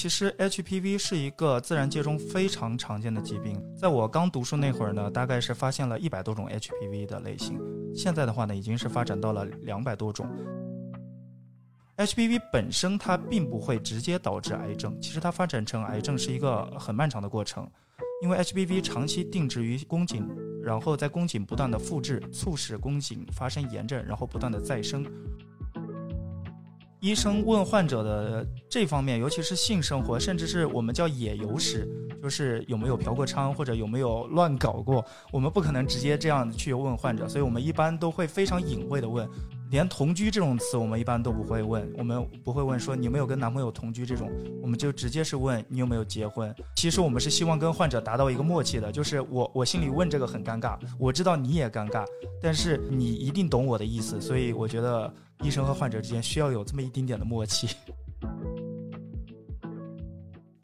其实 HPV 是一个自然界中非常常见的疾病，在我刚读书那会儿呢，大概是发现了一百多种 HPV 的类型，现在的话呢，已经是发展到了两百多种。HPV 本身它并不会直接导致癌症，其实它发展成癌症是一个很漫长的过程，因为 HPV 长期定植于宫颈，然后在宫颈不断的复制，促使宫颈发生炎症，然后不断的再生。医生问患者的这方面，尤其是性生活，甚至是我们叫野游史，就是有没有嫖过娼或者有没有乱搞过，我们不可能直接这样去问患者，所以我们一般都会非常隐晦的问。连同居这种词，我们一般都不会问，我们不会问说你有没有跟男朋友同居这种，我们就直接是问你有没有结婚。其实我们是希望跟患者达到一个默契的，就是我我心里问这个很尴尬，我知道你也尴尬，但是你一定懂我的意思，所以我觉得医生和患者之间需要有这么一丁点的默契。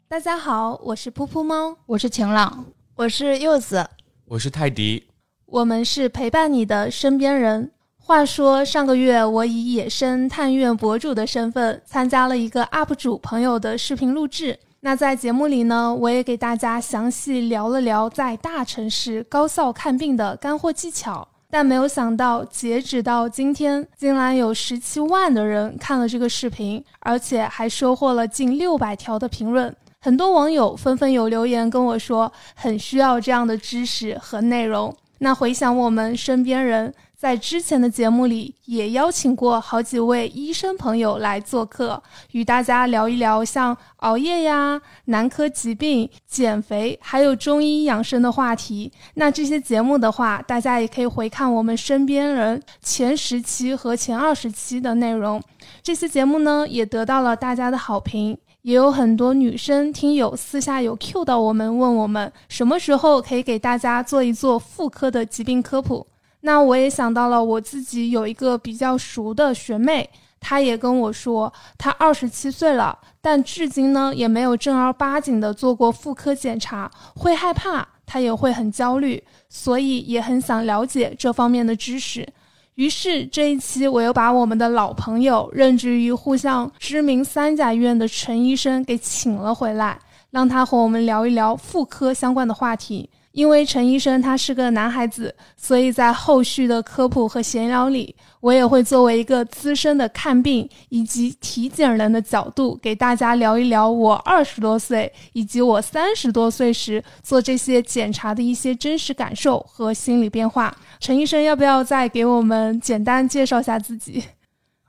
大家好，我是噗噗猫，我是晴朗，我是柚子，我是泰迪，我们是陪伴你的身边人。话说上个月，我以野生探院博主的身份参加了一个 UP 主朋友的视频录制。那在节目里呢，我也给大家详细聊了聊在大城市高校看病的干货技巧。但没有想到，截止到今天，竟然有十七万的人看了这个视频，而且还收获了近六百条的评论。很多网友纷纷有留言跟我说，很需要这样的知识和内容。那回想我们身边人。在之前的节目里，也邀请过好几位医生朋友来做客，与大家聊一聊像熬夜呀、男科疾病、减肥，还有中医养生的话题。那这些节目的话，大家也可以回看我们身边人前十期和前二十期的内容。这些节目呢，也得到了大家的好评，也有很多女生听友私下有 Q 到我们，问我们什么时候可以给大家做一做妇科的疾病科普。那我也想到了，我自己有一个比较熟的学妹，她也跟我说，她二十七岁了，但至今呢也没有正儿八经的做过妇科检查，会害怕，她也会很焦虑，所以也很想了解这方面的知识。于是这一期我又把我们的老朋友，任职于沪上知名三甲医院的陈医生给请了回来，让他和我们聊一聊妇科相关的话题。因为陈医生他是个男孩子，所以在后续的科普和闲聊里，我也会作为一个资深的看病以及体检人的角度，给大家聊一聊我二十多岁以及我三十多岁时做这些检查的一些真实感受和心理变化。陈医生，要不要再给我们简单介绍下自己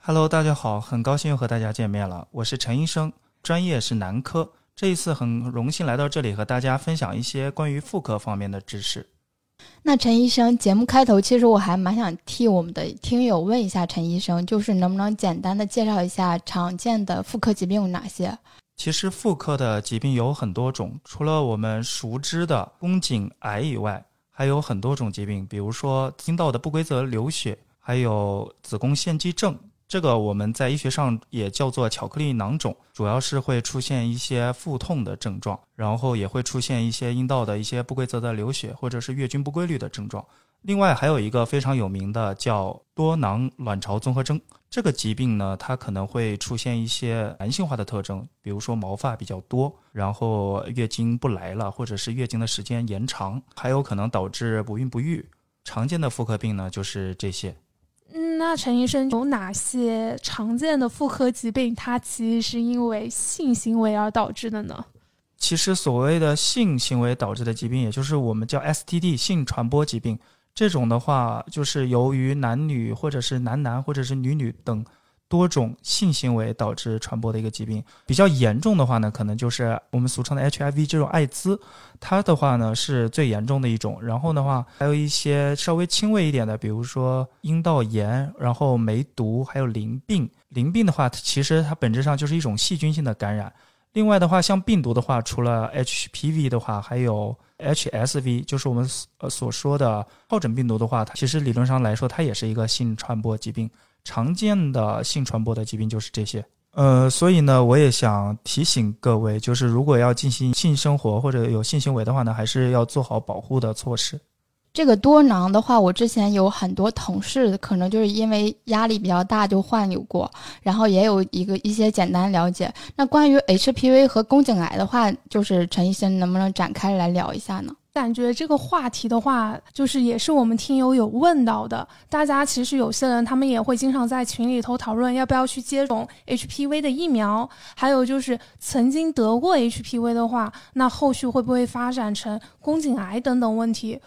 ？Hello，大家好，很高兴又和大家见面了，我是陈医生，专业是男科。这一次很荣幸来到这里和大家分享一些关于妇科方面的知识。那陈医生，节目开头其实我还蛮想替我们的听友问一下陈医生，就是能不能简单的介绍一下常见的妇科疾病有哪些？其实妇科的疾病有很多种，除了我们熟知的宫颈癌以外，还有很多种疾病，比如说阴道的不规则流血，还有子宫腺肌症。这个我们在医学上也叫做巧克力囊肿，主要是会出现一些腹痛的症状，然后也会出现一些阴道的一些不规则的流血，或者是月经不规律的症状。另外还有一个非常有名的叫多囊卵巢综合征，这个疾病呢，它可能会出现一些男性化的特征，比如说毛发比较多，然后月经不来了，或者是月经的时间延长，还有可能导致不孕不育。常见的妇科病呢，就是这些。那陈医生有哪些常见的妇科疾病？它其实是因为性行为而导致的呢？其实所谓的性行为导致的疾病，也就是我们叫 STD 性传播疾病，这种的话就是由于男女或者是男男或者是女女等。多种性行为导致传播的一个疾病，比较严重的话呢，可能就是我们俗称的 HIV 这种艾滋，它的话呢是最严重的一种。然后的话，还有一些稍微轻微一点的，比如说阴道炎，然后梅毒，还有淋病。淋病的话，其实它本质上就是一种细菌性的感染。另外的话，像病毒的话，除了 HPV 的话，还有 HSV，就是我们呃所说的疱疹病毒的话，它其实理论上来说，它也是一个性传播疾病。常见的性传播的疾病就是这些，呃，所以呢，我也想提醒各位，就是如果要进行性生活或者有性行为的话呢，还是要做好保护的措施。这个多囊的话，我之前有很多同事可能就是因为压力比较大就患有过，然后也有一个一些简单了解。那关于 HPV 和宫颈癌的话，就是陈医生能不能展开来聊一下呢？感觉这个话题的话，就是也是我们听友有问到的。大家其实有些人他们也会经常在群里头讨论要不要去接种 HPV 的疫苗，还有就是曾经得过 HPV 的话，那后续会不会发展成宫颈癌等等问题？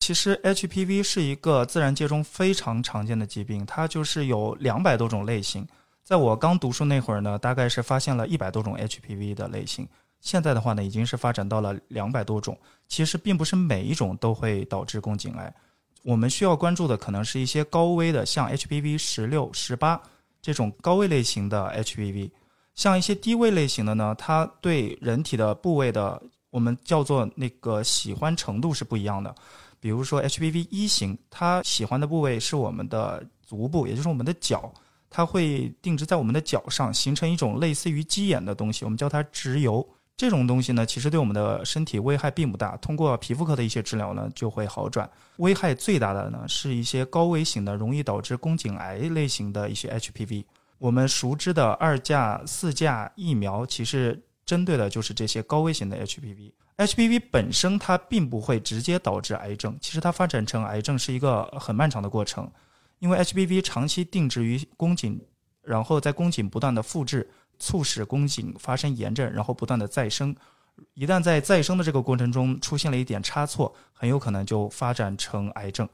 其实 HPV 是一个自然界中非常常见的疾病，它就是有两百多种类型。在我刚读书那会儿呢，大概是发现了一百多种 HPV 的类型。现在的话呢，已经是发展到了两百多种。其实并不是每一种都会导致宫颈癌。我们需要关注的可能是一些高危的，像 HPV 十六、十八这种高危类型的 HPV。像一些低位类型的呢，它对人体的部位的我们叫做那个喜欢程度是不一样的。比如说 HPV 一型，它喜欢的部位是我们的足部，也就是我们的脚，它会定植在我们的脚上，形成一种类似于鸡眼的东西，我们叫它植疣。这种东西呢，其实对我们的身体危害并不大。通过皮肤科的一些治疗呢，就会好转。危害最大的呢，是一些高危型的、容易导致宫颈癌类型的一些 HPV。我们熟知的二价、四价疫苗，其实针对的就是这些高危型的 HPV。HPV 本身它并不会直接导致癌症，其实它发展成癌症是一个很漫长的过程，因为 HPV 长期定植于宫颈，然后在宫颈不断的复制。促使宫颈发生炎症，然后不断的再生。一旦在再生的这个过程中出现了一点差错，很有可能就发展成癌症。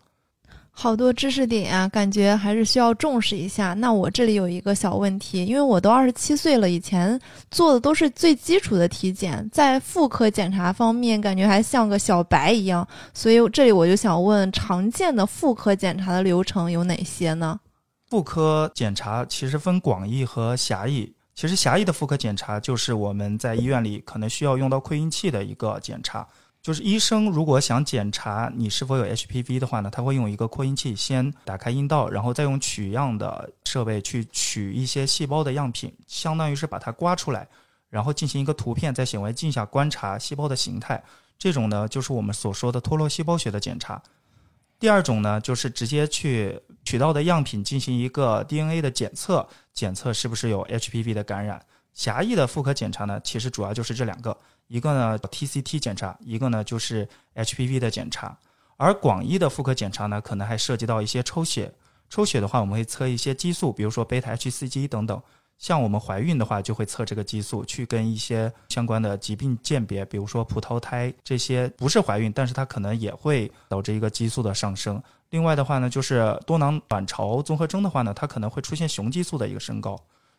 好多知识点啊，感觉还是需要重视一下。那我这里有一个小问题，因为我都二十七岁了，以前做的都是最基础的体检，在妇科检查方面感觉还像个小白一样，所以这里我就想问，常见的妇科检查的流程有哪些呢？妇科检查其实分广义和狭义。其实狭义的妇科检查就是我们在医院里可能需要用到扩音器的一个检查。就是医生如果想检查你是否有 HPV 的话呢，他会用一个扩音器先打开阴道，然后再用取样的设备去取一些细胞的样品，相当于是把它刮出来，然后进行一个图片在显微镜下观察细胞的形态。这种呢就是我们所说的脱落细胞学的检查。第二种呢，就是直接去取到的样品进行一个 DNA 的检测，检测是不是有 HPV 的感染。狭义的妇科检查呢，其实主要就是这两个，一个呢 TCT 检查，一个呢就是 HPV 的检查。而广义的妇科检查呢，可能还涉及到一些抽血。抽血的话，我们会测一些激素，比如说贝塔 HCG 等等。像我们怀孕的话，就会测这个激素，去跟一些相关的疾病鉴别，比如说葡萄胎这些不是怀孕，但是它可能也会导致一个激素的上升。另外的话呢，就是多囊卵巢综合征的话呢，它可能会出现雄激素的一个升高。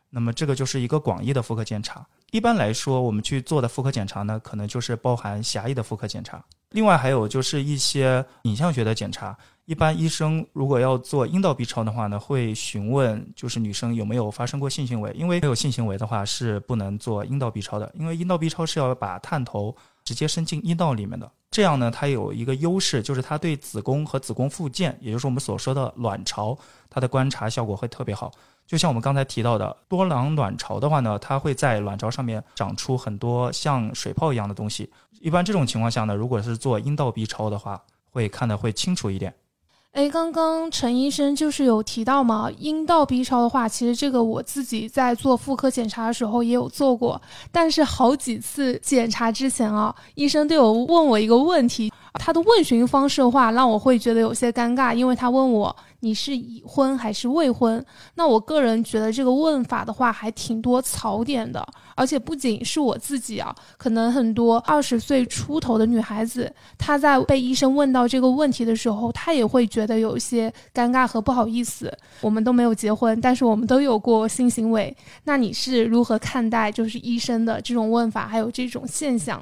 那么这个就是一个广义的妇科检查。一般来说，我们去做的妇科检查呢，可能就是包含狭义的妇科检查。另外还有就是一些影像学的检查。一般医生如果要做阴道 B 超的话呢，会询问就是女生有没有发生过性行为，因为没有性行为的话是不能做阴道 B 超的，因为阴道 B 超是要把探头直接伸进阴道里面的。这样呢，它有一个优势，就是它对子宫和子宫附件，也就是我们所说的卵巢，它的观察效果会特别好。就像我们刚才提到的多囊卵巢的话呢，它会在卵巢上面长出很多像水泡一样的东西。一般这种情况下呢，如果是做阴道 B 超的话，会看得会清楚一点。哎，刚刚陈医生就是有提到嘛，阴道 B 超的话，其实这个我自己在做妇科检查的时候也有做过，但是好几次检查之前啊，医生都有问我一个问题，他的问询方式的话，让我会觉得有些尴尬，因为他问我。你是已婚还是未婚？那我个人觉得这个问法的话还挺多槽点的，而且不仅是我自己啊，可能很多二十岁出头的女孩子，她在被医生问到这个问题的时候，她也会觉得有一些尴尬和不好意思。我们都没有结婚，但是我们都有过性行为，那你是如何看待就是医生的这种问法，还有这种现象？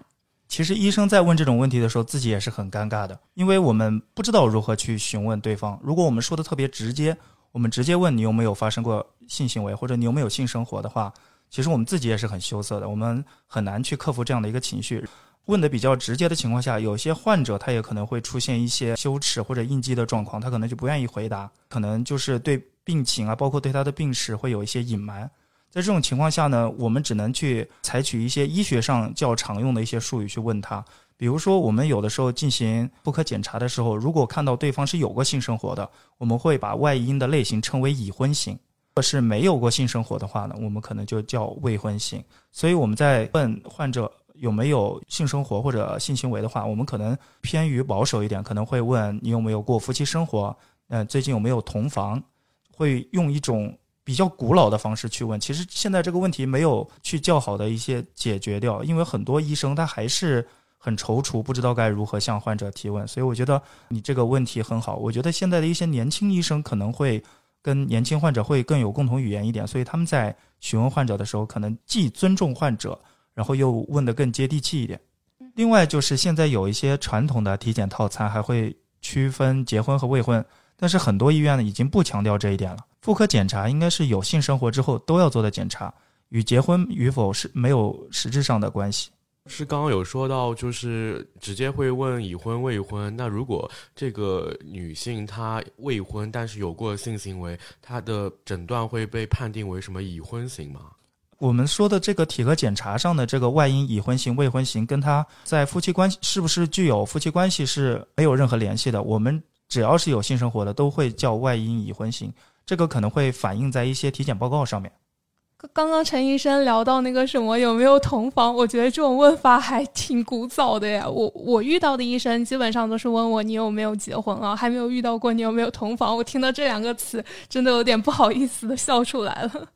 其实医生在问这种问题的时候，自己也是很尴尬的，因为我们不知道如何去询问对方。如果我们说的特别直接，我们直接问你有没有发生过性行为，或者你有没有性生活的话，其实我们自己也是很羞涩的，我们很难去克服这样的一个情绪。问的比较直接的情况下，有些患者他也可能会出现一些羞耻或者应激的状况，他可能就不愿意回答，可能就是对病情啊，包括对他的病史会有一些隐瞒。在这种情况下呢，我们只能去采取一些医学上较常用的一些术语去问他，比如说，我们有的时候进行妇科检查的时候，如果看到对方是有过性生活的，我们会把外阴的类型称为已婚型；如果是没有过性生活的话呢，我们可能就叫未婚型。所以我们在问患者有没有性生活或者性行为的话，我们可能偏于保守一点，可能会问你有没有过夫妻生活，嗯、最近有没有同房，会用一种比较古老的方式去问。其实现在这个问题没有去较好的一些解决掉，因为很多医生他还是很踌躇，不知道该如何向患者提问。所以我觉得你这个问题很好。我觉得现在的一些年轻医生可能会跟年轻患者会更有共同语言一点，所以他们在询问患者的时候，可能既尊重患者，然后又问得更接地气一点。另外就是现在有一些传统的体检套餐还会区分结婚和未婚，但是很多医院呢已经不强调这一点了。妇科检查应该是有性生活之后都要做的检查，与结婚与否是没有实质上的关系。是刚刚有说到，就是直接会问已婚未婚。那如果这个女性她未婚，但是有过性行为，她的诊断会被判定为什么已婚型吗？我们说的这个体格检查上的这个外阴已婚型、未婚型，跟她在夫妻关系是不是具有夫妻关系是没有任何联系的。我们只要是有性生活的，都会叫外阴已婚型。这个可能会反映在一些体检报告上面。刚刚陈医生聊到那个什么有没有同房，我觉得这种问法还挺古早的呀。我我遇到的医生基本上都是问我你有没有结婚啊，还没有遇到过你有没有同房。我听到这两个词，真的有点不好意思的笑出来了。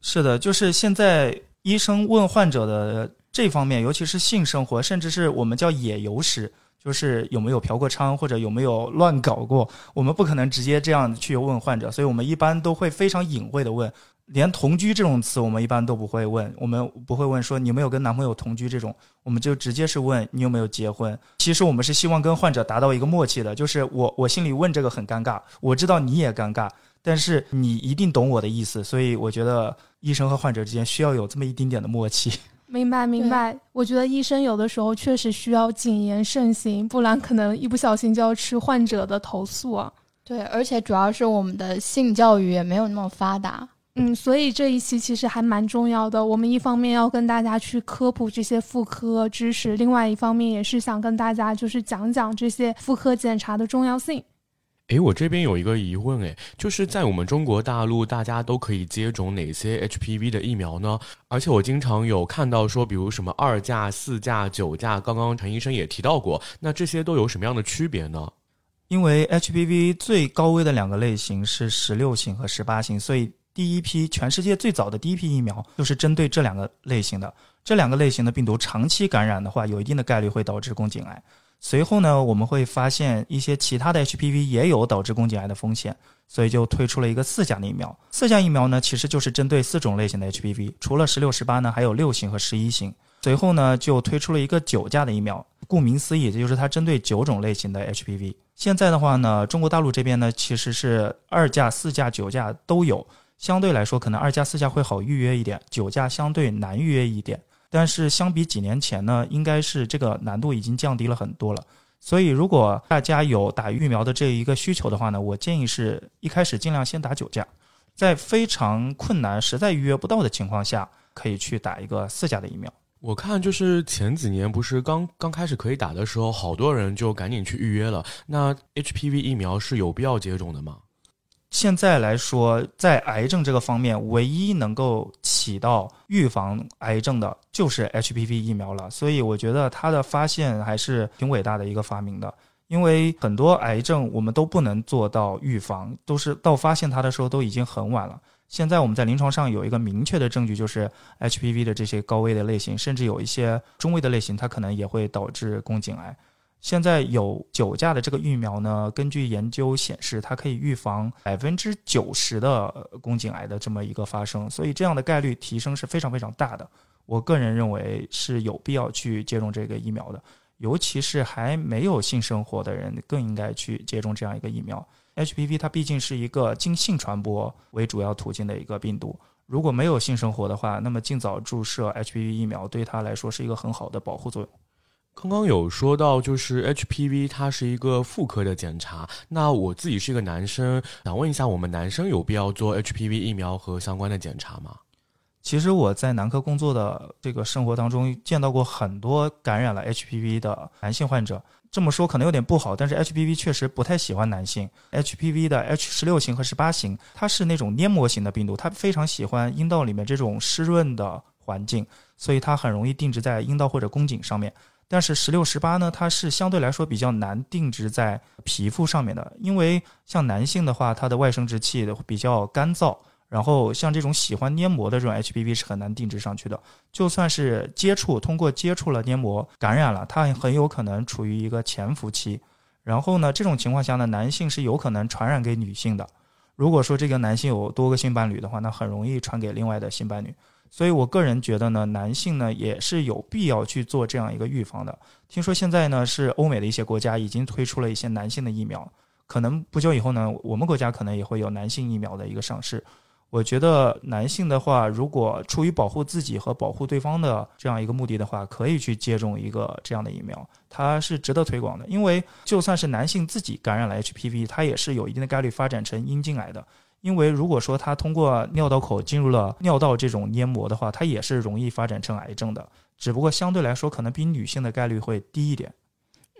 是的，就是现在医生问患者的这方面，尤其是性生活，甚至是我们叫野游史，就是有没有嫖过娼或者有没有乱搞过，我们不可能直接这样去问患者，所以我们一般都会非常隐晦的问。连同居这种词，我们一般都不会问，我们不会问说你有没有跟男朋友同居这种，我们就直接是问你有没有结婚。其实我们是希望跟患者达到一个默契的，就是我我心里问这个很尴尬，我知道你也尴尬，但是你一定懂我的意思，所以我觉得医生和患者之间需要有这么一丁点的默契。明白明白，我觉得医生有的时候确实需要谨言慎行，不然可能一不小心就要吃患者的投诉啊。对，而且主要是我们的性教育也没有那么发达。嗯，所以这一期其实还蛮重要的。我们一方面要跟大家去科普这些妇科知识，另外一方面也是想跟大家就是讲讲这些妇科检查的重要性。诶，我这边有一个疑问，诶，就是在我们中国大陆，大家都可以接种哪些 HPV 的疫苗呢？而且我经常有看到说，比如什么二价、四价、九价，刚刚陈医生也提到过，那这些都有什么样的区别呢？因为 HPV 最高危的两个类型是十六型和十八型，所以第一批全世界最早的第一批疫苗就是针对这两个类型的。这两个类型的病毒长期感染的话，有一定的概率会导致宫颈癌。随后呢，我们会发现一些其他的 HPV 也有导致宫颈癌的风险，所以就推出了一个四价的疫苗。四价疫苗呢，其实就是针对四种类型的 HPV，除了十六、十八呢，还有六型和十一型。随后呢，就推出了一个九价的疫苗，顾名思义，也就是它针对九种类型的 HPV。现在的话呢，中国大陆这边呢，其实是二价、四价、九价都有。相对来说，可能二价、四价会好预约一点，九价相对难预约一点。但是相比几年前呢，应该是这个难度已经降低了很多了。所以，如果大家有打疫苗的这一个需求的话呢，我建议是一开始尽量先打九价，在非常困难、实在预约不到的情况下，可以去打一个四价的疫苗。我看就是前几年不是刚刚开始可以打的时候，好多人就赶紧去预约了。那 HPV 疫苗是有必要接种的吗？现在来说，在癌症这个方面，唯一能够起到预防癌症的，就是 HPV 疫苗了。所以我觉得它的发现还是挺伟大的一个发明的。因为很多癌症我们都不能做到预防，都是到发现它的时候都已经很晚了。现在我们在临床上有一个明确的证据，就是 HPV 的这些高危的类型，甚至有一些中危的类型，它可能也会导致宫颈癌。现在有九价的这个疫苗呢，根据研究显示，它可以预防百分之九十的宫颈癌的这么一个发生，所以这样的概率提升是非常非常大的。我个人认为是有必要去接种这个疫苗的，尤其是还没有性生活的人，更应该去接种这样一个疫苗。HPV 它毕竟是一个经性传播为主要途径的一个病毒，如果没有性生活的话，那么尽早注射 HPV 疫苗对它来说是一个很好的保护作用。刚刚有说到，就是 HPV 它是一个妇科的检查。那我自己是一个男生，想问一下，我们男生有必要做 HPV 疫苗和相关的检查吗？其实我在男科工作的这个生活当中，见到过很多感染了 HPV 的男性患者。这么说可能有点不好，但是 HPV 确实不太喜欢男性。HPV 的 H 十六型和十八型，它是那种黏膜型的病毒，它非常喜欢阴道里面这种湿润的环境，所以它很容易定植在阴道或者宫颈上面。但是十六、十八呢，它是相对来说比较难定植在皮肤上面的，因为像男性的话，它的外生殖器比较干燥。然后像这种喜欢黏膜的这种 HPV 是很难定植上去的，就算是接触通过接触了黏膜感染了，它很有可能处于一个潜伏期。然后呢，这种情况下呢，男性是有可能传染给女性的。如果说这个男性有多个性伴侣的话，那很容易传给另外的性伴侣。所以我个人觉得呢，男性呢也是有必要去做这样一个预防的。听说现在呢是欧美的一些国家已经推出了一些男性的疫苗，可能不久以后呢，我们国家可能也会有男性疫苗的一个上市。我觉得男性的话，如果出于保护自己和保护对方的这样一个目的的话，可以去接种一个这样的疫苗，它是值得推广的。因为就算是男性自己感染了 HPV，他也是有一定的概率发展成阴茎癌的。因为如果说他通过尿道口进入了尿道这种黏膜的话，它也是容易发展成癌症的，只不过相对来说可能比女性的概率会低一点。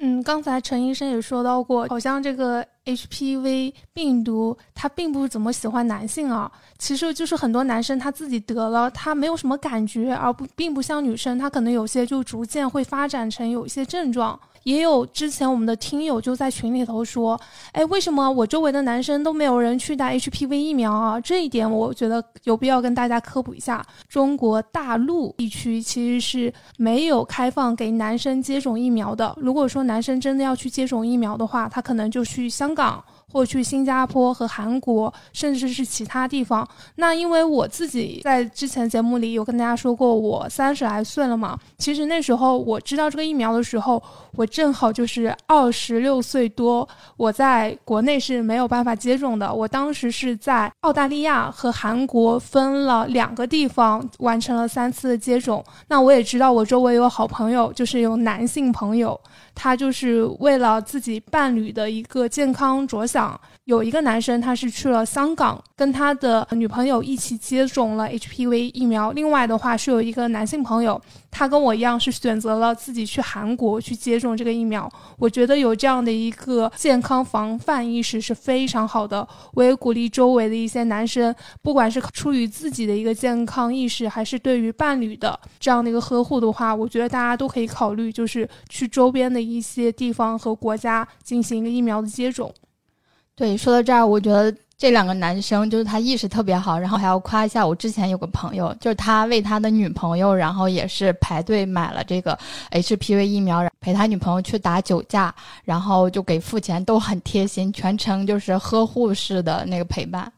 嗯，刚才陈医生也说到过，好像这个 HPV 病毒它并不怎么喜欢男性啊。其实就是很多男生他自己得了，他没有什么感觉，而不并不像女生，他可能有些就逐渐会发展成有一些症状。也有之前我们的听友就在群里头说，哎，为什么我周围的男生都没有人去打 HPV 疫苗啊？这一点我觉得有必要跟大家科普一下。中国大陆地区其实是没有开放给男生接种疫苗的。如果说男生真的要去接种疫苗的话，他可能就去香港。或去新加坡和韩国，甚至是其他地方。那因为我自己在之前节目里有跟大家说过，我三十来岁了嘛。其实那时候我知道这个疫苗的时候，我正好就是二十六岁多。我在国内是没有办法接种的。我当时是在澳大利亚和韩国分了两个地方完成了三次接种。那我也知道我周围有好朋友，就是有男性朋友。他就是为了自己伴侣的一个健康着想，有一个男生他是去了香港，跟他的女朋友一起接种了 HPV 疫苗。另外的话是有一个男性朋友，他跟我一样是选择了自己去韩国去接种这个疫苗。我觉得有这样的一个健康防范意识是非常好的。我也鼓励周围的一些男生，不管是出于自己的一个健康意识，还是对于伴侣的这样的一个呵护的话，我觉得大家都可以考虑，就是去周边的。一些地方和国家进行一个疫苗的接种。对，说到这儿，我觉得这两个男生就是他意识特别好，然后还要夸一下我之前有个朋友，就是他为他的女朋友，然后也是排队买了这个 HPV 疫苗，陪他女朋友去打酒驾，然后就给付钱，都很贴心，全程就是呵护式的那个陪伴。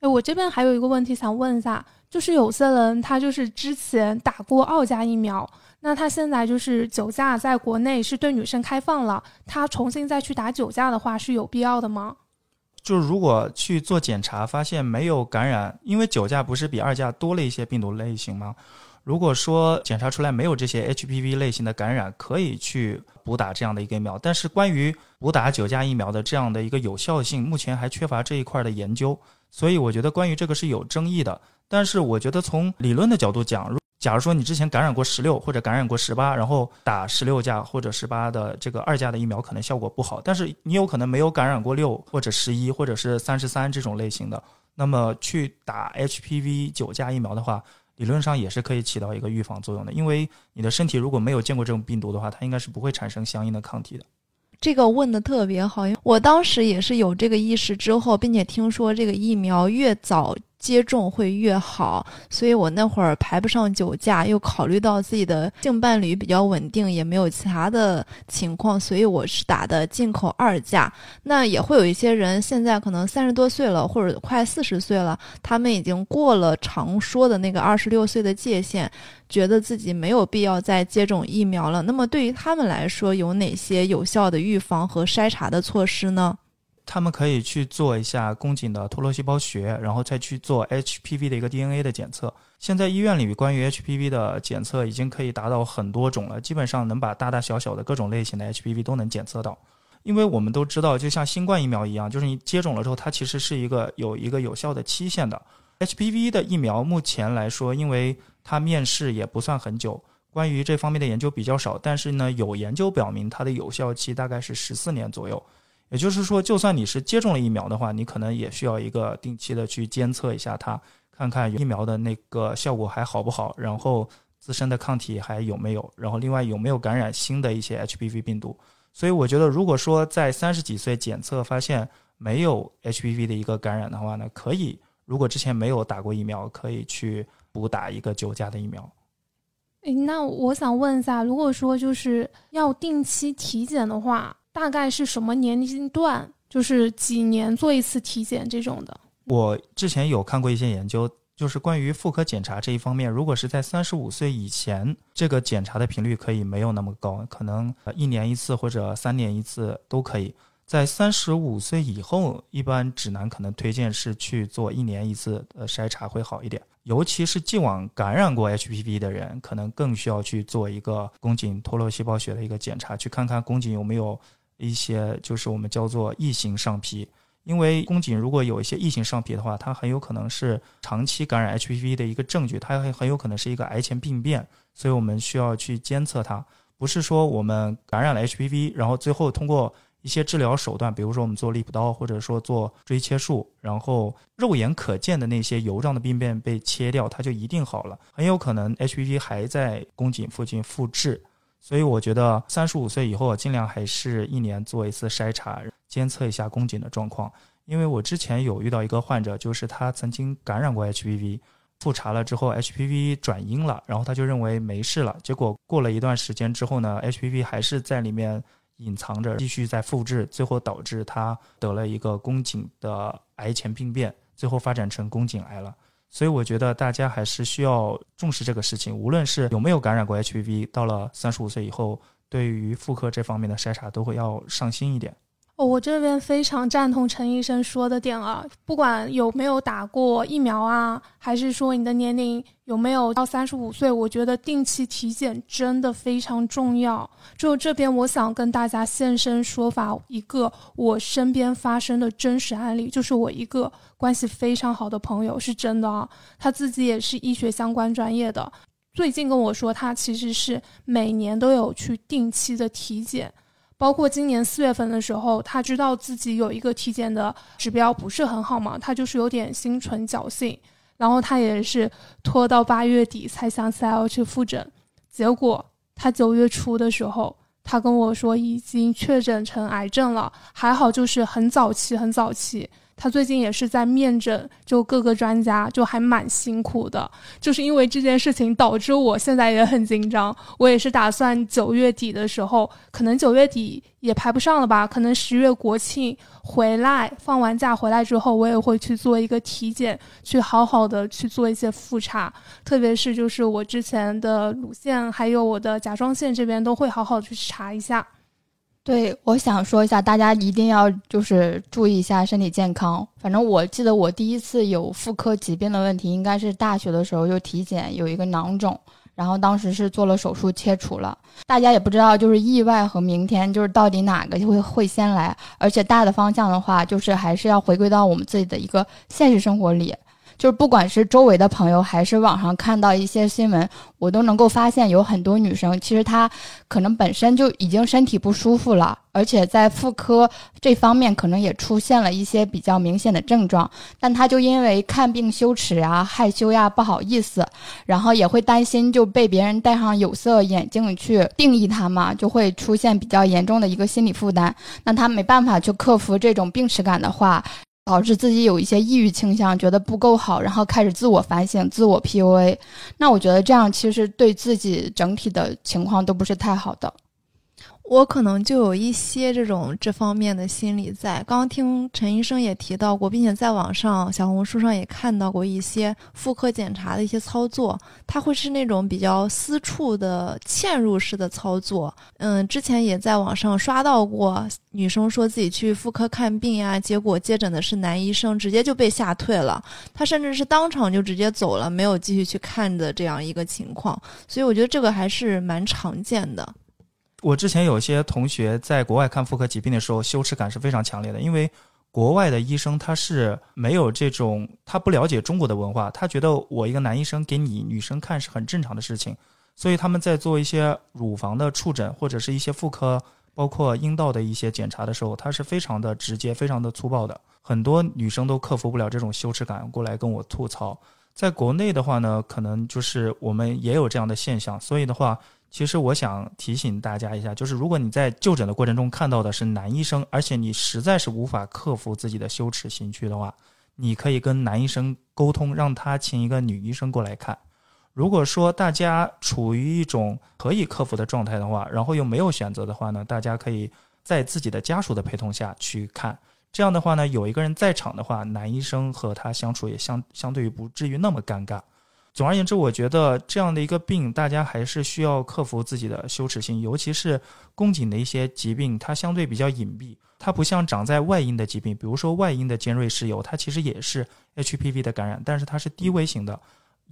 哎，我这边还有一个问题想问一下，就是有些人他就是之前打过二价疫苗。那他现在就是酒驾，在国内是对女生开放了，他重新再去打酒驾的话是有必要的吗？就是如果去做检查发现没有感染，因为九价不是比二价多了一些病毒类型吗？如果说检查出来没有这些 HPV 类型的感染，可以去补打这样的一个疫苗。但是关于补打九价疫苗的这样的一个有效性，目前还缺乏这一块的研究，所以我觉得关于这个是有争议的。但是我觉得从理论的角度讲，假如说你之前感染过十六或者感染过十八，然后打十六价或者十八的这个二价的疫苗，可能效果不好。但是你有可能没有感染过六或者十一或者是三十三这种类型的，那么去打 HPV 九价疫苗的话，理论上也是可以起到一个预防作用的。因为你的身体如果没有见过这种病毒的话，它应该是不会产生相应的抗体的。这个问的特别好，因为我当时也是有这个意识之后，并且听说这个疫苗越早。接种会越好，所以我那会儿排不上酒驾，又考虑到自己的性伴侣比较稳定，也没有其他的情况，所以我是打的进口二价。那也会有一些人现在可能三十多岁了，或者快四十岁了，他们已经过了常说的那个二十六岁的界限，觉得自己没有必要再接种疫苗了。那么对于他们来说，有哪些有效的预防和筛查的措施呢？他们可以去做一下宫颈的脱落细胞学，然后再去做 HPV 的一个 DNA 的检测。现在医院里关于 HPV 的检测已经可以达到很多种了，基本上能把大大小小的各种类型的 HPV 都能检测到。因为我们都知道，就像新冠疫苗一样，就是你接种了之后，它其实是一个有一个有效的期限的。HPV 的疫苗目前来说，因为它面世也不算很久，关于这方面的研究比较少。但是呢，有研究表明它的有效期大概是十四年左右。也就是说，就算你是接种了疫苗的话，你可能也需要一个定期的去监测一下它，看看疫苗的那个效果还好不好，然后自身的抗体还有没有，然后另外有没有感染新的一些 HPV 病毒。所以我觉得，如果说在三十几岁检测发现没有 HPV 的一个感染的话呢，可以。如果之前没有打过疫苗，可以去补打一个九价的疫苗。诶，那我想问一下，如果说就是要定期体检的话，大概是什么年龄段？就是几年做一次体检这种的？我之前有看过一些研究，就是关于妇科检查这一方面，如果是在三十五岁以前，这个检查的频率可以没有那么高，可能一年一次或者三年一次都可以。在三十五岁以后，一般指南可能推荐是去做一年一次的筛查会好一点，尤其是既往感染过 HPV 的人，可能更需要去做一个宫颈脱落细胞学的一个检查，去看看宫颈有没有一些就是我们叫做异型上皮。因为宫颈如果有一些异型上皮的话，它很有可能是长期感染 HPV 的一个证据，它很很有可能是一个癌前病变，所以我们需要去监测它，不是说我们感染了 HPV，然后最后通过。一些治疗手段，比如说我们做利普刀，或者说做锥切术，然后肉眼可见的那些油状的病变被切掉，它就一定好了。很有可能 HPV 还在宫颈附近复制，所以我觉得三十五岁以后尽量还是一年做一次筛查，监测一下宫颈的状况。因为我之前有遇到一个患者，就是他曾经感染过 HPV，复查了之后 HPV 转阴了，然后他就认为没事了，结果过了一段时间之后呢，HPV 还是在里面。隐藏着，继续在复制，最后导致他得了一个宫颈的癌前病变，最后发展成宫颈癌了。所以我觉得大家还是需要重视这个事情，无论是有没有感染过 HPV，到了三十五岁以后，对于妇科这方面的筛查都会要上心一点。我这边非常赞同陈医生说的点啊，不管有没有打过疫苗啊，还是说你的年龄有没有到三十五岁，我觉得定期体检真的非常重要。就这边，我想跟大家现身说法一个我身边发生的真实案例，就是我一个关系非常好的朋友，是真的啊，他自己也是医学相关专业的，最近跟我说，他其实是每年都有去定期的体检。包括今年四月份的时候，他知道自己有一个体检的指标不是很好嘛，他就是有点心存侥幸，然后他也是拖到八月底才想起来要去复诊，结果他九月初的时候，他跟我说已经确诊成癌症了，还好就是很早期，很早期。他最近也是在面诊，就各个专家，就还蛮辛苦的。就是因为这件事情，导致我现在也很紧张。我也是打算九月底的时候，可能九月底也排不上了吧？可能十月国庆回来，放完假回来之后，我也会去做一个体检，去好好的去做一些复查。特别是就是我之前的乳腺，还有我的甲状腺这边，都会好好的去查一下。对，我想说一下，大家一定要就是注意一下身体健康。反正我记得我第一次有妇科疾病的问题，应该是大学的时候就体检有一个囊肿，然后当时是做了手术切除了。大家也不知道就是意外和明天就是到底哪个会会先来，而且大的方向的话，就是还是要回归到我们自己的一个现实生活里。就是不管是周围的朋友，还是网上看到一些新闻，我都能够发现有很多女生，其实她可能本身就已经身体不舒服了，而且在妇科这方面可能也出现了一些比较明显的症状，但她就因为看病羞耻啊、害羞呀、不好意思，然后也会担心就被别人戴上有色眼镜去定义她嘛，就会出现比较严重的一个心理负担。那她没办法去克服这种病耻感的话。导致自己有一些抑郁倾向，觉得不够好，然后开始自我反省、自我 PUA。那我觉得这样其实对自己整体的情况都不是太好的。我可能就有一些这种这方面的心理在。刚听陈医生也提到过，并且在网上小红书上也看到过一些妇科检查的一些操作，它会是那种比较私处的嵌入式的操作。嗯，之前也在网上刷到过女生说自己去妇科看病呀，结果接诊的是男医生，直接就被吓退了。他甚至是当场就直接走了，没有继续去看的这样一个情况。所以我觉得这个还是蛮常见的。我之前有些同学在国外看妇科疾病的时候，羞耻感是非常强烈的，因为国外的医生他是没有这种，他不了解中国的文化，他觉得我一个男医生给你女生看是很正常的事情，所以他们在做一些乳房的触诊或者是一些妇科，包括阴道的一些检查的时候，他是非常的直接、非常的粗暴的。很多女生都克服不了这种羞耻感，过来跟我吐槽。在国内的话呢，可能就是我们也有这样的现象，所以的话。其实我想提醒大家一下，就是如果你在就诊的过程中看到的是男医生，而且你实在是无法克服自己的羞耻心虚的话，你可以跟男医生沟通，让他请一个女医生过来看。如果说大家处于一种可以克服的状态的话，然后又没有选择的话呢，大家可以在自己的家属的陪同下去看。这样的话呢，有一个人在场的话，男医生和他相处也相相对于不至于那么尴尬。总而言之，我觉得这样的一个病，大家还是需要克服自己的羞耻心，尤其是宫颈的一些疾病，它相对比较隐蔽，它不像长在外阴的疾病，比如说外阴的尖锐湿疣，它其实也是 HPV 的感染，但是它是低危型的。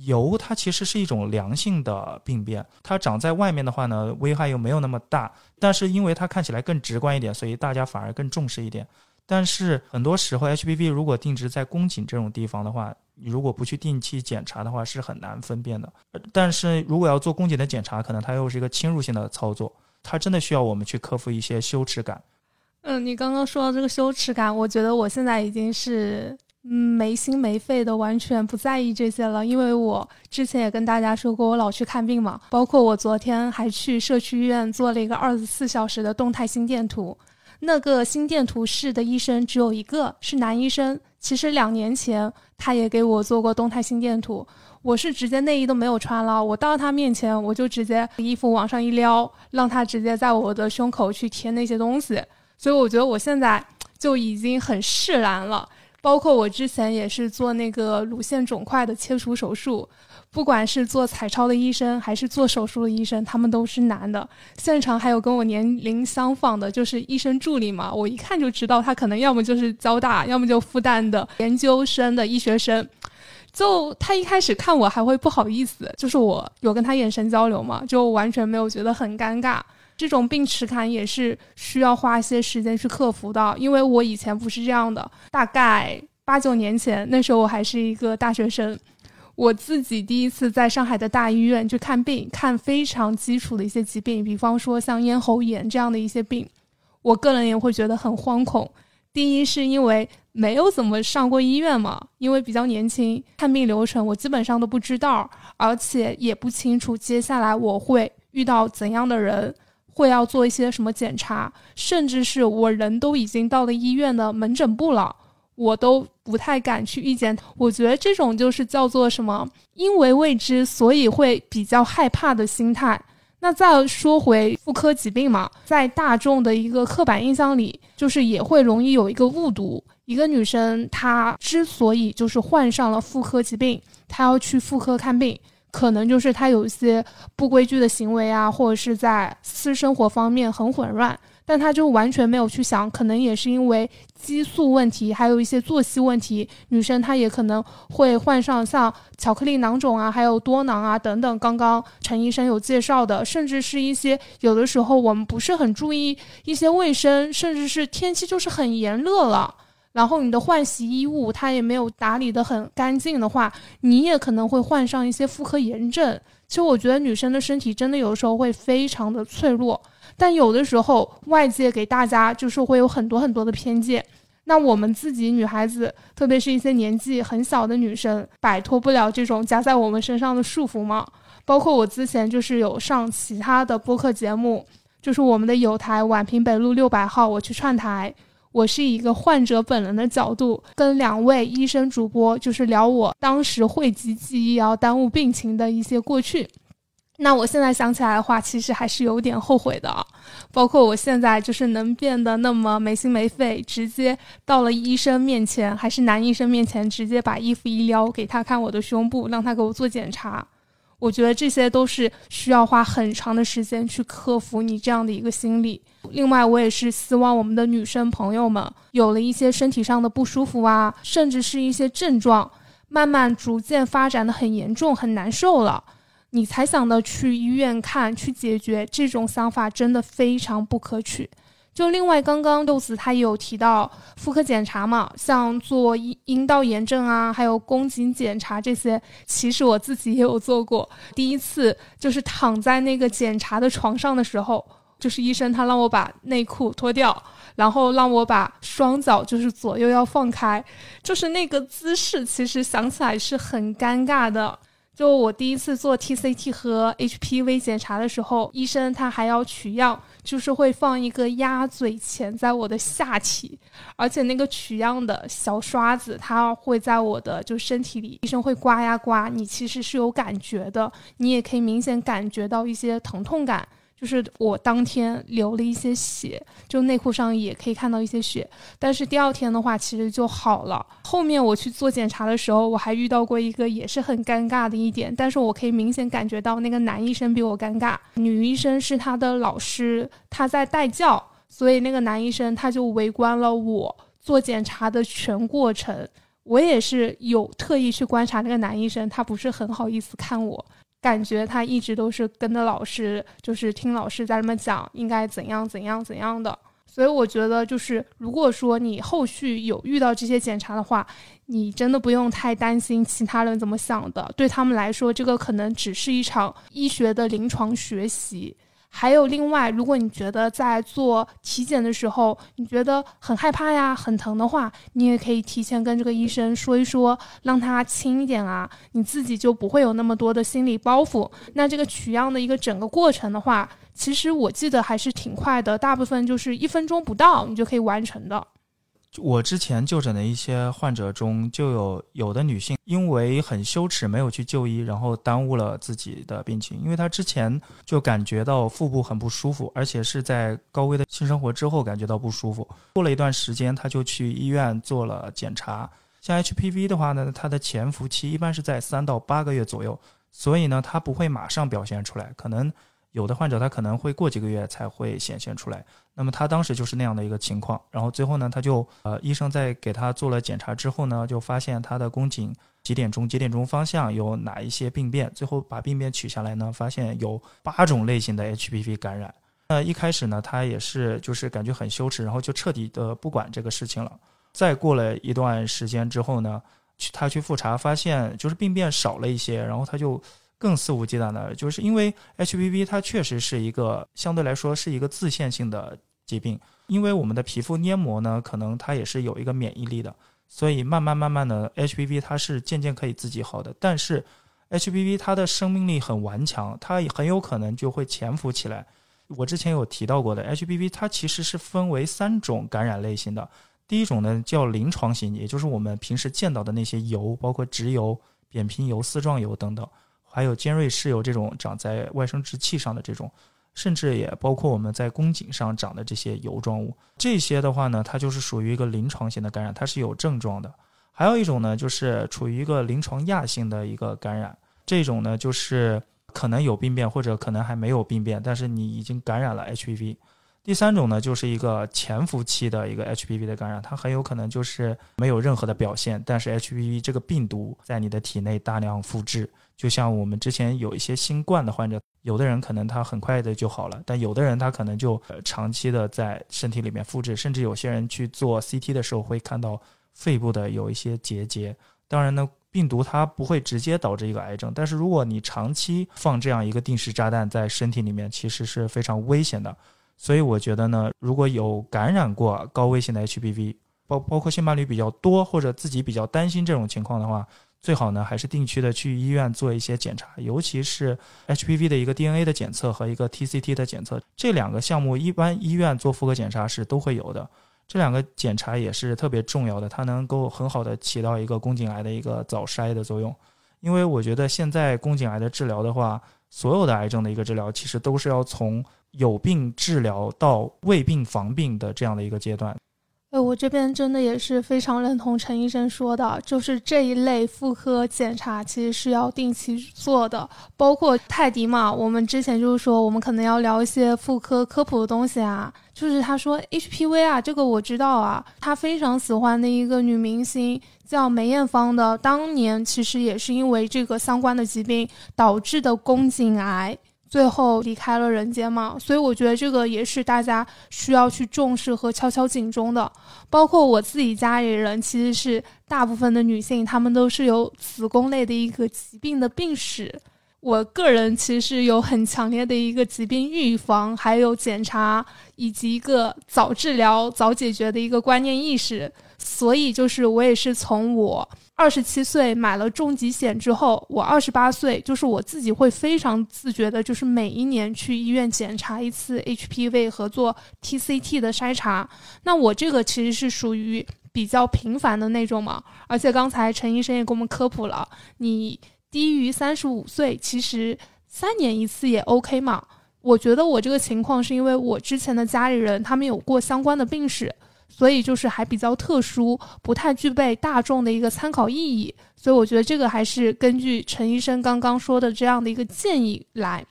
疣它其实是一种良性的病变，它长在外面的话呢，危害又没有那么大，但是因为它看起来更直观一点，所以大家反而更重视一点。但是很多时候，HPV 如果定植在宫颈这种地方的话，你如果不去定期检查的话，是很难分辨的。但是如果要做宫颈的检查，可能它又是一个侵入性的操作，它真的需要我们去克服一些羞耻感。嗯，你刚刚说到这个羞耻感，我觉得我现在已经是嗯没心没肺的，完全不在意这些了。因为我之前也跟大家说过，我老去看病嘛，包括我昨天还去社区医院做了一个二十四小时的动态心电图。那个心电图室的医生只有一个，是男医生。其实两年前他也给我做过动态心电图，我是直接内衣都没有穿了，我到他面前我就直接衣服往上一撩，让他直接在我的胸口去贴那些东西。所以我觉得我现在就已经很释然了。包括我之前也是做那个乳腺肿块的切除手术。不管是做彩超的医生，还是做手术的医生，他们都是男的。现场还有跟我年龄相仿的，就是医生助理嘛，我一看就知道他可能要么就是交大，要么就复旦的研究生的医学生。就他一开始看我还会不好意思，就是我有跟他眼神交流嘛，就完全没有觉得很尴尬。这种病耻感也是需要花一些时间去克服的，因为我以前不是这样的。大概八九年前，那时候我还是一个大学生。我自己第一次在上海的大医院去看病，看非常基础的一些疾病，比方说像咽喉炎这样的一些病，我个人也会觉得很惶恐。第一是因为没有怎么上过医院嘛，因为比较年轻，看病流程我基本上都不知道，而且也不清楚接下来我会遇到怎样的人，会要做一些什么检查，甚至是我人都已经到了医院的门诊部了。我都不太敢去遇见，我觉得这种就是叫做什么？因为未知，所以会比较害怕的心态。那再说回妇科疾病嘛，在大众的一个刻板印象里，就是也会容易有一个误读：一个女生她之所以就是患上了妇科疾病，她要去妇科看病，可能就是她有一些不规矩的行为啊，或者是在私生活方面很混乱。但他就完全没有去想，可能也是因为激素问题，还有一些作息问题，女生她也可能会患上像巧克力囊肿啊，还有多囊啊等等。刚刚陈医生有介绍的，甚至是一些有的时候我们不是很注意一些卫生，甚至是天气就是很炎热了，然后你的换洗衣物它也没有打理的很干净的话，你也可能会患上一些妇科炎症。其实我觉得女生的身体真的有时候会非常的脆弱。但有的时候，外界给大家就是会有很多很多的偏见，那我们自己女孩子，特别是一些年纪很小的女生，摆脱不了这种加在我们身上的束缚吗？包括我之前就是有上其他的播客节目，就是我们的有台宛平北路六百号，我去串台，我是以一个患者本人的角度，跟两位医生主播就是聊我当时讳疾忌医要耽误病情的一些过去。那我现在想起来的话，其实还是有点后悔的，包括我现在就是能变得那么没心没肺，直接到了医生面前，还是男医生面前，直接把衣服一撩，给他看我的胸部，让他给我做检查。我觉得这些都是需要花很长的时间去克服你这样的一个心理。另外，我也是希望我们的女生朋友们有了一些身体上的不舒服啊，甚至是一些症状，慢慢逐渐发展的很严重、很难受了。你才想的去医院看去解决，这种想法真的非常不可取。就另外，刚刚豆子他也有提到妇科检查嘛，像做阴阴道炎症啊，还有宫颈检查这些，其实我自己也有做过。第一次就是躺在那个检查的床上的时候，就是医生他让我把内裤脱掉，然后让我把双脚就是左右要放开，就是那个姿势，其实想起来是很尴尬的。就我第一次做 TCT 和 HPV 检查的时候，医生他还要取样，就是会放一个鸭嘴钳在我的下体，而且那个取样的小刷子，它会在我的就身体里，医生会刮呀刮，你其实是有感觉的，你也可以明显感觉到一些疼痛感。就是我当天流了一些血，就内裤上也可以看到一些血，但是第二天的话其实就好了。后面我去做检查的时候，我还遇到过一个也是很尴尬的一点，但是我可以明显感觉到那个男医生比我尴尬，女医生是他的老师，他在带教，所以那个男医生他就围观了我做检查的全过程。我也是有特意去观察那个男医生，他不是很好意思看我。感觉他一直都是跟着老师，就是听老师在那么讲应该怎样怎样怎样的。所以我觉得，就是如果说你后续有遇到这些检查的话，你真的不用太担心其他人怎么想的。对他们来说，这个可能只是一场医学的临床学习。还有另外，如果你觉得在做体检的时候，你觉得很害怕呀、很疼的话，你也可以提前跟这个医生说一说，让他轻一点啊，你自己就不会有那么多的心理包袱。那这个取样的一个整个过程的话，其实我记得还是挺快的，大部分就是一分钟不到，你就可以完成的。我之前就诊的一些患者中，就有有的女性因为很羞耻没有去就医，然后耽误了自己的病情。因为她之前就感觉到腹部很不舒服，而且是在高危的性生活之后感觉到不舒服。过了一段时间，她就去医院做了检查。像 HPV 的话呢，它的潜伏期一般是在三到八个月左右，所以呢，它不会马上表现出来，可能。有的患者他可能会过几个月才会显现出来，那么他当时就是那样的一个情况，然后最后呢，他就呃医生在给他做了检查之后呢，就发现他的宫颈几点钟几点钟方向有哪一些病变，最后把病变取下来呢，发现有八种类型的 HPV 感染。那一开始呢，他也是就是感觉很羞耻，然后就彻底的不管这个事情了。再过了一段时间之后呢，去他去复查，发现就是病变少了一些，然后他就。更肆无忌惮的，就是因为 HPV 它确实是一个相对来说是一个自限性的疾病，因为我们的皮肤黏膜呢，可能它也是有一个免疫力的，所以慢慢慢慢的 HPV 它是渐渐可以自己好的。但是 HPV 它的生命力很顽强，它也很有可能就会潜伏起来。我之前有提到过的 HPV 它其实是分为三种感染类型的，第一种呢叫临床型，也就是我们平时见到的那些油，包括植油、扁平疣、丝状疣等等。还有尖锐湿疣这种长在外生殖器上的这种，甚至也包括我们在宫颈上长的这些油状物，这些的话呢，它就是属于一个临床性的感染，它是有症状的。还有一种呢，就是处于一个临床亚性的一个感染，这种呢就是可能有病变或者可能还没有病变，但是你已经感染了 HPV。第三种呢，就是一个潜伏期的一个 HPV 的感染，它很有可能就是没有任何的表现，但是 HPV 这个病毒在你的体内大量复制。就像我们之前有一些新冠的患者，有的人可能他很快的就好了，但有的人他可能就呃长期的在身体里面复制，甚至有些人去做 CT 的时候会看到肺部的有一些结节。当然呢，病毒它不会直接导致一个癌症，但是如果你长期放这样一个定时炸弹在身体里面，其实是非常危险的。所以我觉得呢，如果有感染过高危型的 HPV，包包括性伴侣比较多或者自己比较担心这种情况的话。最好呢，还是定期的去医院做一些检查，尤其是 HPV 的一个 DNA 的检测和一个 TCT 的检测，这两个项目一般医院做妇科检查是都会有的。这两个检查也是特别重要的，它能够很好的起到一个宫颈癌的一个早筛的作用。因为我觉得现在宫颈癌的治疗的话，所有的癌症的一个治疗，其实都是要从有病治疗到未病防病的这样的一个阶段。呃，我这边真的也是非常认同陈医生说的，就是这一类妇科检查其实是要定期做的，包括泰迪嘛，我们之前就是说我们可能要聊一些妇科科普的东西啊，就是他说 HPV 啊，这个我知道啊，他非常喜欢的一个女明星叫梅艳芳的，当年其实也是因为这个相关的疾病导致的宫颈癌。最后离开了人间嘛。所以我觉得这个也是大家需要去重视和敲敲警钟的。包括我自己家里人，其实是大部分的女性，她们都是有子宫类的一个疾病的病史。我个人其实有很强烈的一个疾病预防，还有检查以及一个早治疗、早解决的一个观念意识。所以，就是我也是从我二十七岁买了重疾险之后，我二十八岁，就是我自己会非常自觉的，就是每一年去医院检查一次 HPV 和做 TCT 的筛查。那我这个其实是属于比较频繁的那种嘛。而且刚才陈医生也给我们科普了，你。低于三十五岁，其实三年一次也 OK 嘛。我觉得我这个情况是因为我之前的家里人他们有过相关的病史，所以就是还比较特殊，不太具备大众的一个参考意义。所以我觉得这个还是根据陈医生刚刚说的这样的一个建议来。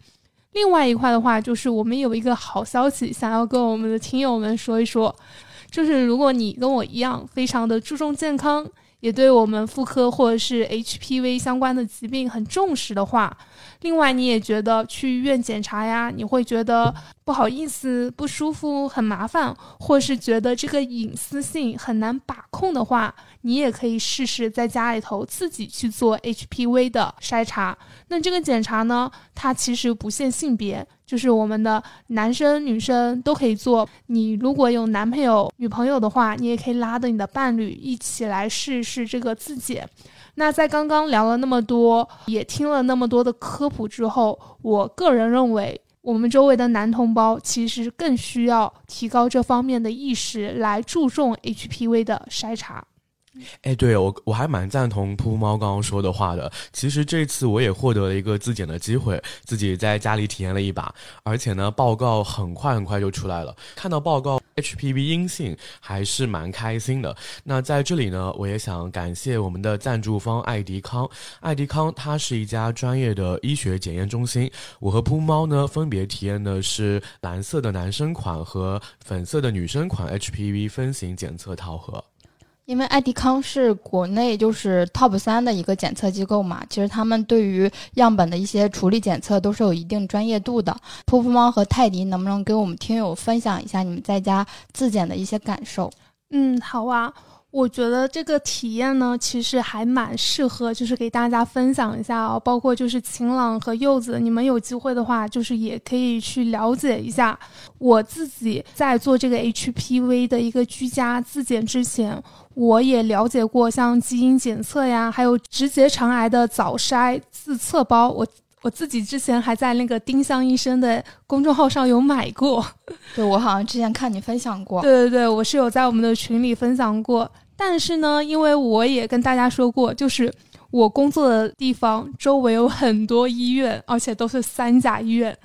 另外一块的话，就是我们有一个好消息想要跟我们的听友们说一说，就是如果你跟我一样非常的注重健康。也对我们妇科或者是 HPV 相关的疾病很重视的话，另外你也觉得去医院检查呀，你会觉得不好意思、不舒服、很麻烦，或是觉得这个隐私性很难把控的话，你也可以试试在家里头自己去做 HPV 的筛查。那这个检查呢，它其实不限性别。就是我们的男生女生都可以做。你如果有男朋友、女朋友的话，你也可以拉着你的伴侣一起来试试这个自检。那在刚刚聊了那么多，也听了那么多的科普之后，我个人认为，我们周围的男同胞其实更需要提高这方面的意识，来注重 HPV 的筛查。哎，对我我还蛮赞同噗噗猫刚刚说的话的。其实这次我也获得了一个自检的机会，自己在家里体验了一把，而且呢，报告很快很快就出来了。看到报告 HPV 阴性，还是蛮开心的。那在这里呢，我也想感谢我们的赞助方爱迪康。爱迪康它是一家专业的医学检验中心。我和扑猫呢，分别体验的是蓝色的男生款和粉色的女生款 HPV 分型检测套盒。因为爱迪康是国内就是 top 三的一个检测机构嘛，其实他们对于样本的一些处理检测都是有一定专业度的。噗噗猫和泰迪能不能给我们听友分享一下你们在家自检的一些感受？嗯，好啊。我觉得这个体验呢，其实还蛮适合，就是给大家分享一下哦。包括就是晴朗和柚子，你们有机会的话，就是也可以去了解一下。我自己在做这个 HPV 的一个居家自检之前，我也了解过像基因检测呀，还有直结肠癌的早筛自测包。我我自己之前还在那个丁香医生的公众号上有买过。对，我好像之前看你分享过。对对对，我是有在我们的群里分享过。但是呢，因为我也跟大家说过，就是我工作的地方周围有很多医院，而且都是三甲医院，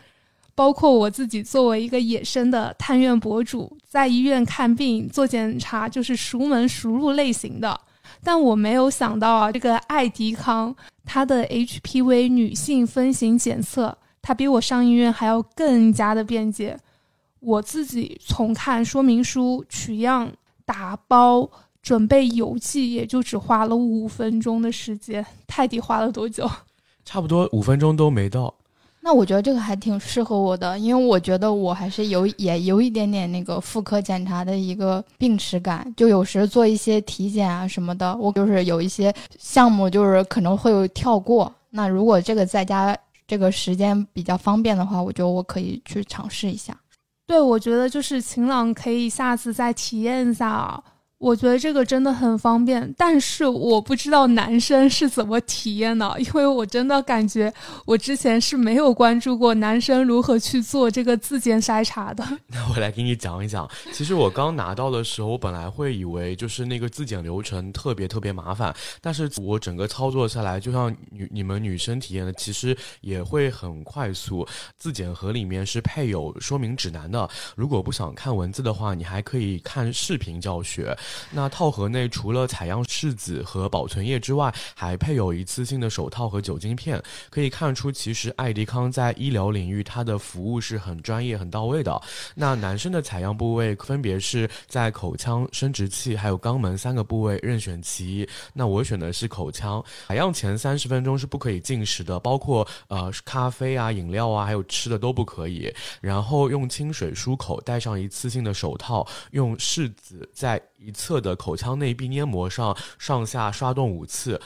包括我自己作为一个野生的探院博主，在医院看病做检查就是熟门熟路类型的。但我没有想到啊，这个爱迪康它的 HPV 女性分型检测，它比我上医院还要更加的便捷。我自己从看说明书、取样、打包。准备邮寄也就只花了五分钟的时间，泰迪花了多久？差不多五分钟都没到。那我觉得这个还挺适合我的，因为我觉得我还是有也有一点点那个妇科检查的一个病耻感，就有时做一些体检啊什么的，我就是有一些项目就是可能会有跳过。那如果这个在家这个时间比较方便的话，我觉得我可以去尝试一下。对，我觉得就是晴朗可以下次再体验一下啊。我觉得这个真的很方便，但是我不知道男生是怎么体验的，因为我真的感觉我之前是没有关注过男生如何去做这个自检筛查的。那我来给你讲一讲，其实我刚拿到的时候，我本来会以为就是那个自检流程特别特别麻烦，但是我整个操作下来，就像女你们女生体验的，其实也会很快速。自检盒里面是配有说明指南的，如果不想看文字的话，你还可以看视频教学。那套盒内除了采样试纸和保存液之外，还配有一次性的手套和酒精片。可以看出，其实爱迪康在医疗领域它的服务是很专业、很到位的。那男生的采样部位分别是在口腔、生殖器还有肛门三个部位，任选其一。那我选的是口腔。采样前三十分钟是不可以进食的，包括呃咖啡啊、饮料啊，还有吃的都不可以。然后用清水漱口，戴上一次性的手套，用试纸在一侧的口腔内壁黏膜上上下刷动五次。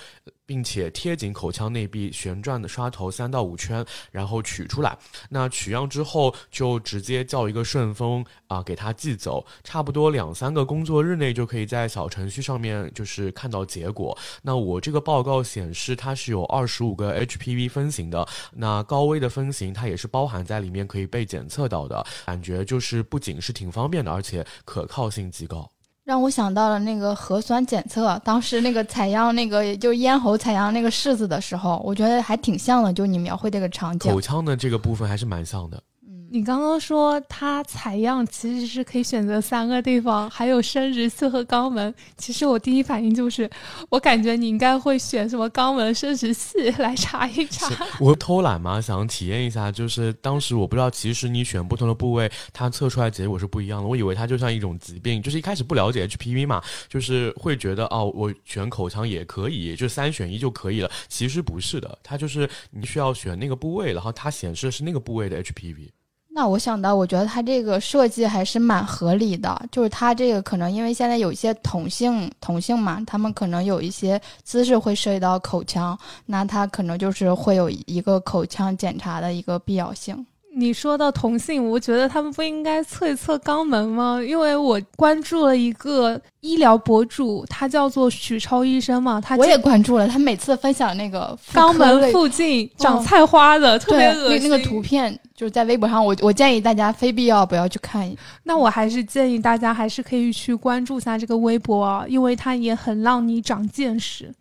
并且贴紧口腔内壁，旋转的刷头三到五圈，然后取出来。那取样之后，就直接叫一个顺丰啊，给它寄走。差不多两三个工作日内，就可以在小程序上面就是看到结果。那我这个报告显示，它是有二十五个 HPV 分型的。那高危的分型，它也是包含在里面，可以被检测到的。感觉就是不仅是挺方便的，而且可靠性极高。让我想到了那个核酸检测，当时那个采样那个就咽喉采样那个柿子的时候，我觉得还挺像的，就你描绘这个场景。口腔的这个部分还是蛮像的。你刚刚说它采样其实是可以选择三个地方，还有生殖器和肛门。其实我第一反应就是，我感觉你应该会选什么肛门、生殖器来查一查。我偷懒嘛，想体验一下。就是当时我不知道，其实你选不同的部位，它测出来结果是不一样的。我以为它就像一种疾病，就是一开始不了解 HPV 嘛，就是会觉得哦，我选口腔也可以，就三选一就可以了。其实不是的，它就是你需要选那个部位，然后它显示的是那个部位的 HPV。那我想到，我觉得它这个设计还是蛮合理的，就是它这个可能因为现在有一些同性同性嘛，他们可能有一些姿势会涉及到口腔，那它可能就是会有一个口腔检查的一个必要性。你说到同性，我觉得他们不应该测一测肛门吗？因为我关注了一个医疗博主，他叫做许超医生嘛，他我也关注了，他每次分享那个肛门附近长菜花的，特别恶心。那个图片就是在微博上，我我建议大家非必要不要去看。那我还是建议大家还是可以去关注一下这个微博，因为它也很让你长见识。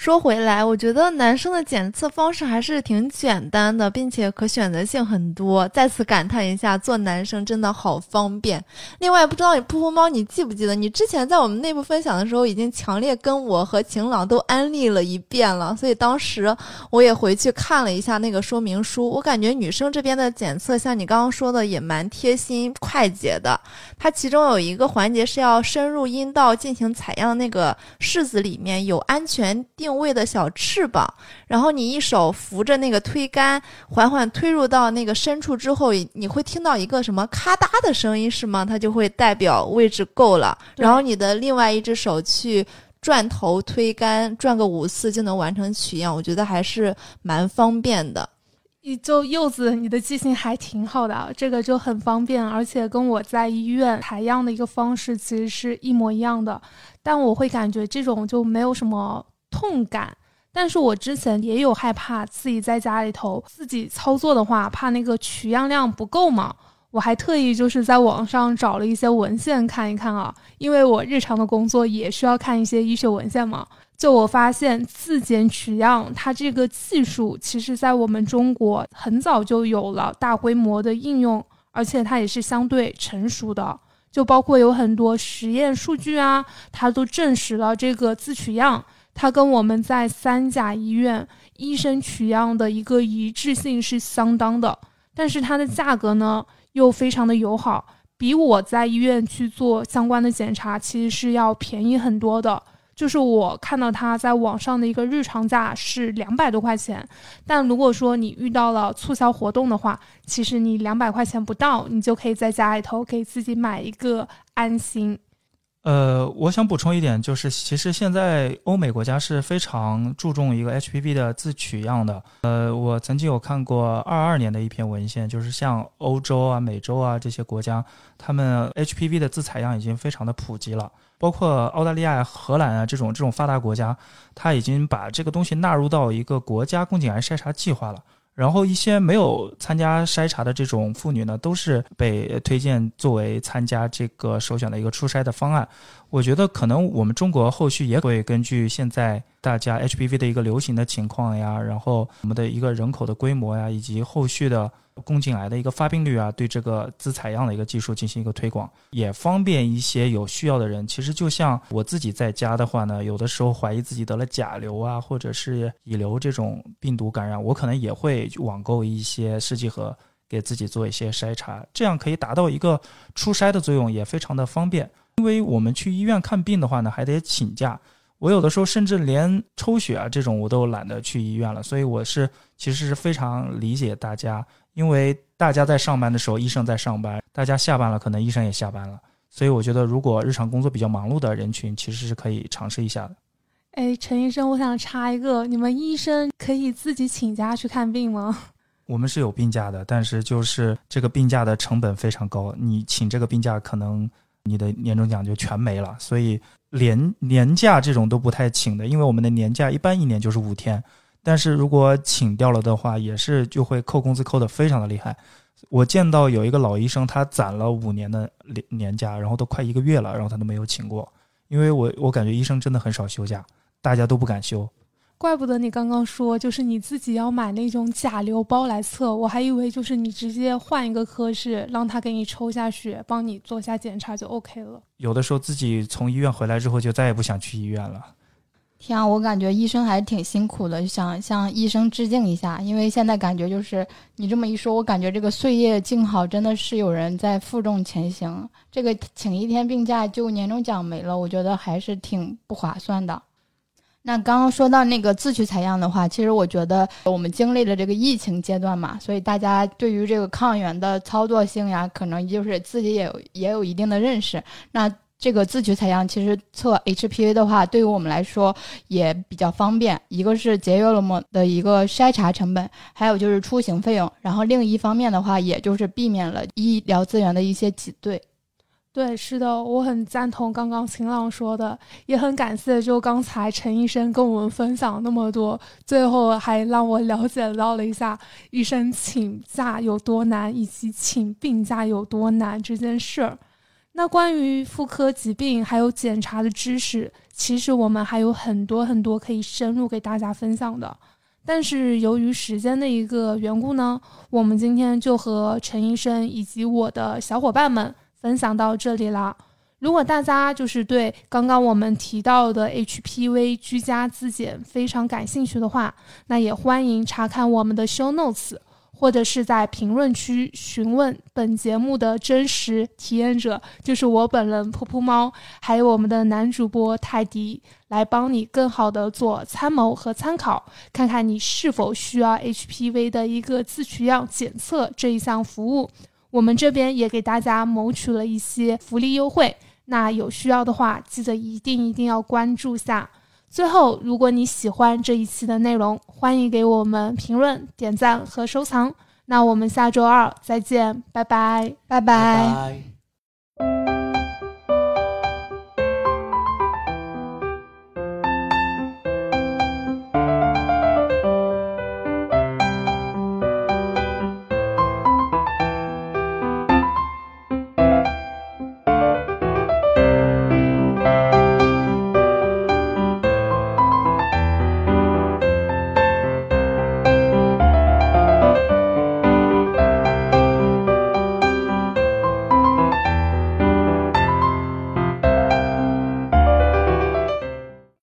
说回来，我觉得男生的检测方式还是挺简单的，并且可选择性很多。再次感叹一下，做男生真的好方便。另外，不知道你噗噗猫，你记不记得你之前在我们内部分享的时候，已经强烈跟我和晴朗都安利了一遍了。所以当时我也回去看了一下那个说明书，我感觉女生这边的检测，像你刚刚说的，也蛮贴心快捷的。它其中有一个环节是要深入阴道进行采样，那个柿子里面有安全定。位的小翅膀，然后你一手扶着那个推杆，缓缓推入到那个深处之后，你会听到一个什么咔嗒的声音，是吗？它就会代表位置够了。然后你的另外一只手去转头推杆，转个五次就能完成取样。我觉得还是蛮方便的。你就柚子，你的记性还挺好的，这个就很方便，而且跟我在医院采样的一个方式其实是一模一样的。但我会感觉这种就没有什么。痛感，但是我之前也有害怕自己在家里头自己操作的话，怕那个取样量不够嘛。我还特意就是在网上找了一些文献看一看啊，因为我日常的工作也需要看一些医学文献嘛。就我发现自检取样，它这个技术其实在我们中国很早就有了大规模的应用，而且它也是相对成熟的。就包括有很多实验数据啊，它都证实了这个自取样。它跟我们在三甲医院医生取样的一个一致性是相当的，但是它的价格呢又非常的友好，比我在医院去做相关的检查其实是要便宜很多的。就是我看到它在网上的一个日常价是两百多块钱，但如果说你遇到了促销活动的话，其实你两百块钱不到，你就可以在家里头给自己买一个安心。呃，我想补充一点，就是其实现在欧美国家是非常注重一个 HPV 的自取样的。呃，我曾经有看过二二年的一篇文献，就是像欧洲啊、美洲啊这些国家，他们 HPV 的自采样已经非常的普及了，包括澳大利亚、荷兰啊这种这种发达国家，他已经把这个东西纳入到一个国家宫颈癌筛查计划了。然后一些没有参加筛查的这种妇女呢，都是被推荐作为参加这个首选的一个初筛的方案。我觉得可能我们中国后续也会根据现在大家 HPV 的一个流行的情况呀，然后我们的一个人口的规模呀，以及后续的宫颈癌的一个发病率啊，对这个自采样的一个技术进行一个推广，也方便一些有需要的人。其实就像我自己在家的话呢，有的时候怀疑自己得了甲流啊，或者是乙流这种病毒感染，我可能也会网购一些试剂盒给自己做一些筛查，这样可以达到一个初筛的作用，也非常的方便。因为我们去医院看病的话呢，还得请假。我有的时候甚至连抽血啊这种我都懒得去医院了，所以我是其实是非常理解大家，因为大家在上班的时候，医生在上班；大家下班了，可能医生也下班了。所以我觉得，如果日常工作比较忙碌的人群，其实是可以尝试一下的。哎，陈医生，我想插一个，你们医生可以自己请假去看病吗？我们是有病假的，但是就是这个病假的成本非常高，你请这个病假，可能你的年终奖就全没了，所以。连年假这种都不太请的，因为我们的年假一般一年就是五天，但是如果请掉了的话，也是就会扣工资扣的非常的厉害。我见到有一个老医生，他攒了五年的年年假，然后都快一个月了，然后他都没有请过，因为我我感觉医生真的很少休假，大家都不敢休。怪不得你刚刚说，就是你自己要买那种甲流包来测，我还以为就是你直接换一个科室，让他给你抽下血，帮你做下检查就 OK 了。有的时候自己从医院回来之后，就再也不想去医院了。天啊，我感觉医生还是挺辛苦的，想向医生致敬一下。因为现在感觉就是你这么一说，我感觉这个岁月静好真的是有人在负重前行。这个请一天病假就年终奖没了，我觉得还是挺不划算的。那刚刚说到那个自取采样的话，其实我觉得我们经历了这个疫情阶段嘛，所以大家对于这个抗原的操作性呀，可能就是自己也有也有一定的认识。那这个自取采样，其实测 HPV 的话，对于我们来说也比较方便。一个是节约了我们的一个筛查成本，还有就是出行费用。然后另一方面的话，也就是避免了医疗资源的一些挤兑。对，是的，我很赞同刚刚晴朗说的，也很感谢就刚才陈医生跟我们分享那么多，最后还让我了解到了一下医生请假有多难，以及请病假有多难这件事儿。那关于妇科疾病还有检查的知识，其实我们还有很多很多可以深入给大家分享的，但是由于时间的一个缘故呢，我们今天就和陈医生以及我的小伙伴们。分享到这里了。如果大家就是对刚刚我们提到的 HPV 居家自检非常感兴趣的话，那也欢迎查看我们的 show notes，或者是在评论区询问本节目的真实体验者，就是我本人噗噗猫，还有我们的男主播泰迪，来帮你更好的做参谋和参考，看看你是否需要 HPV 的一个自取样检测这一项服务。我们这边也给大家谋取了一些福利优惠，那有需要的话，记得一定一定要关注下。最后，如果你喜欢这一期的内容，欢迎给我们评论、点赞和收藏。那我们下周二再见，拜拜，拜拜。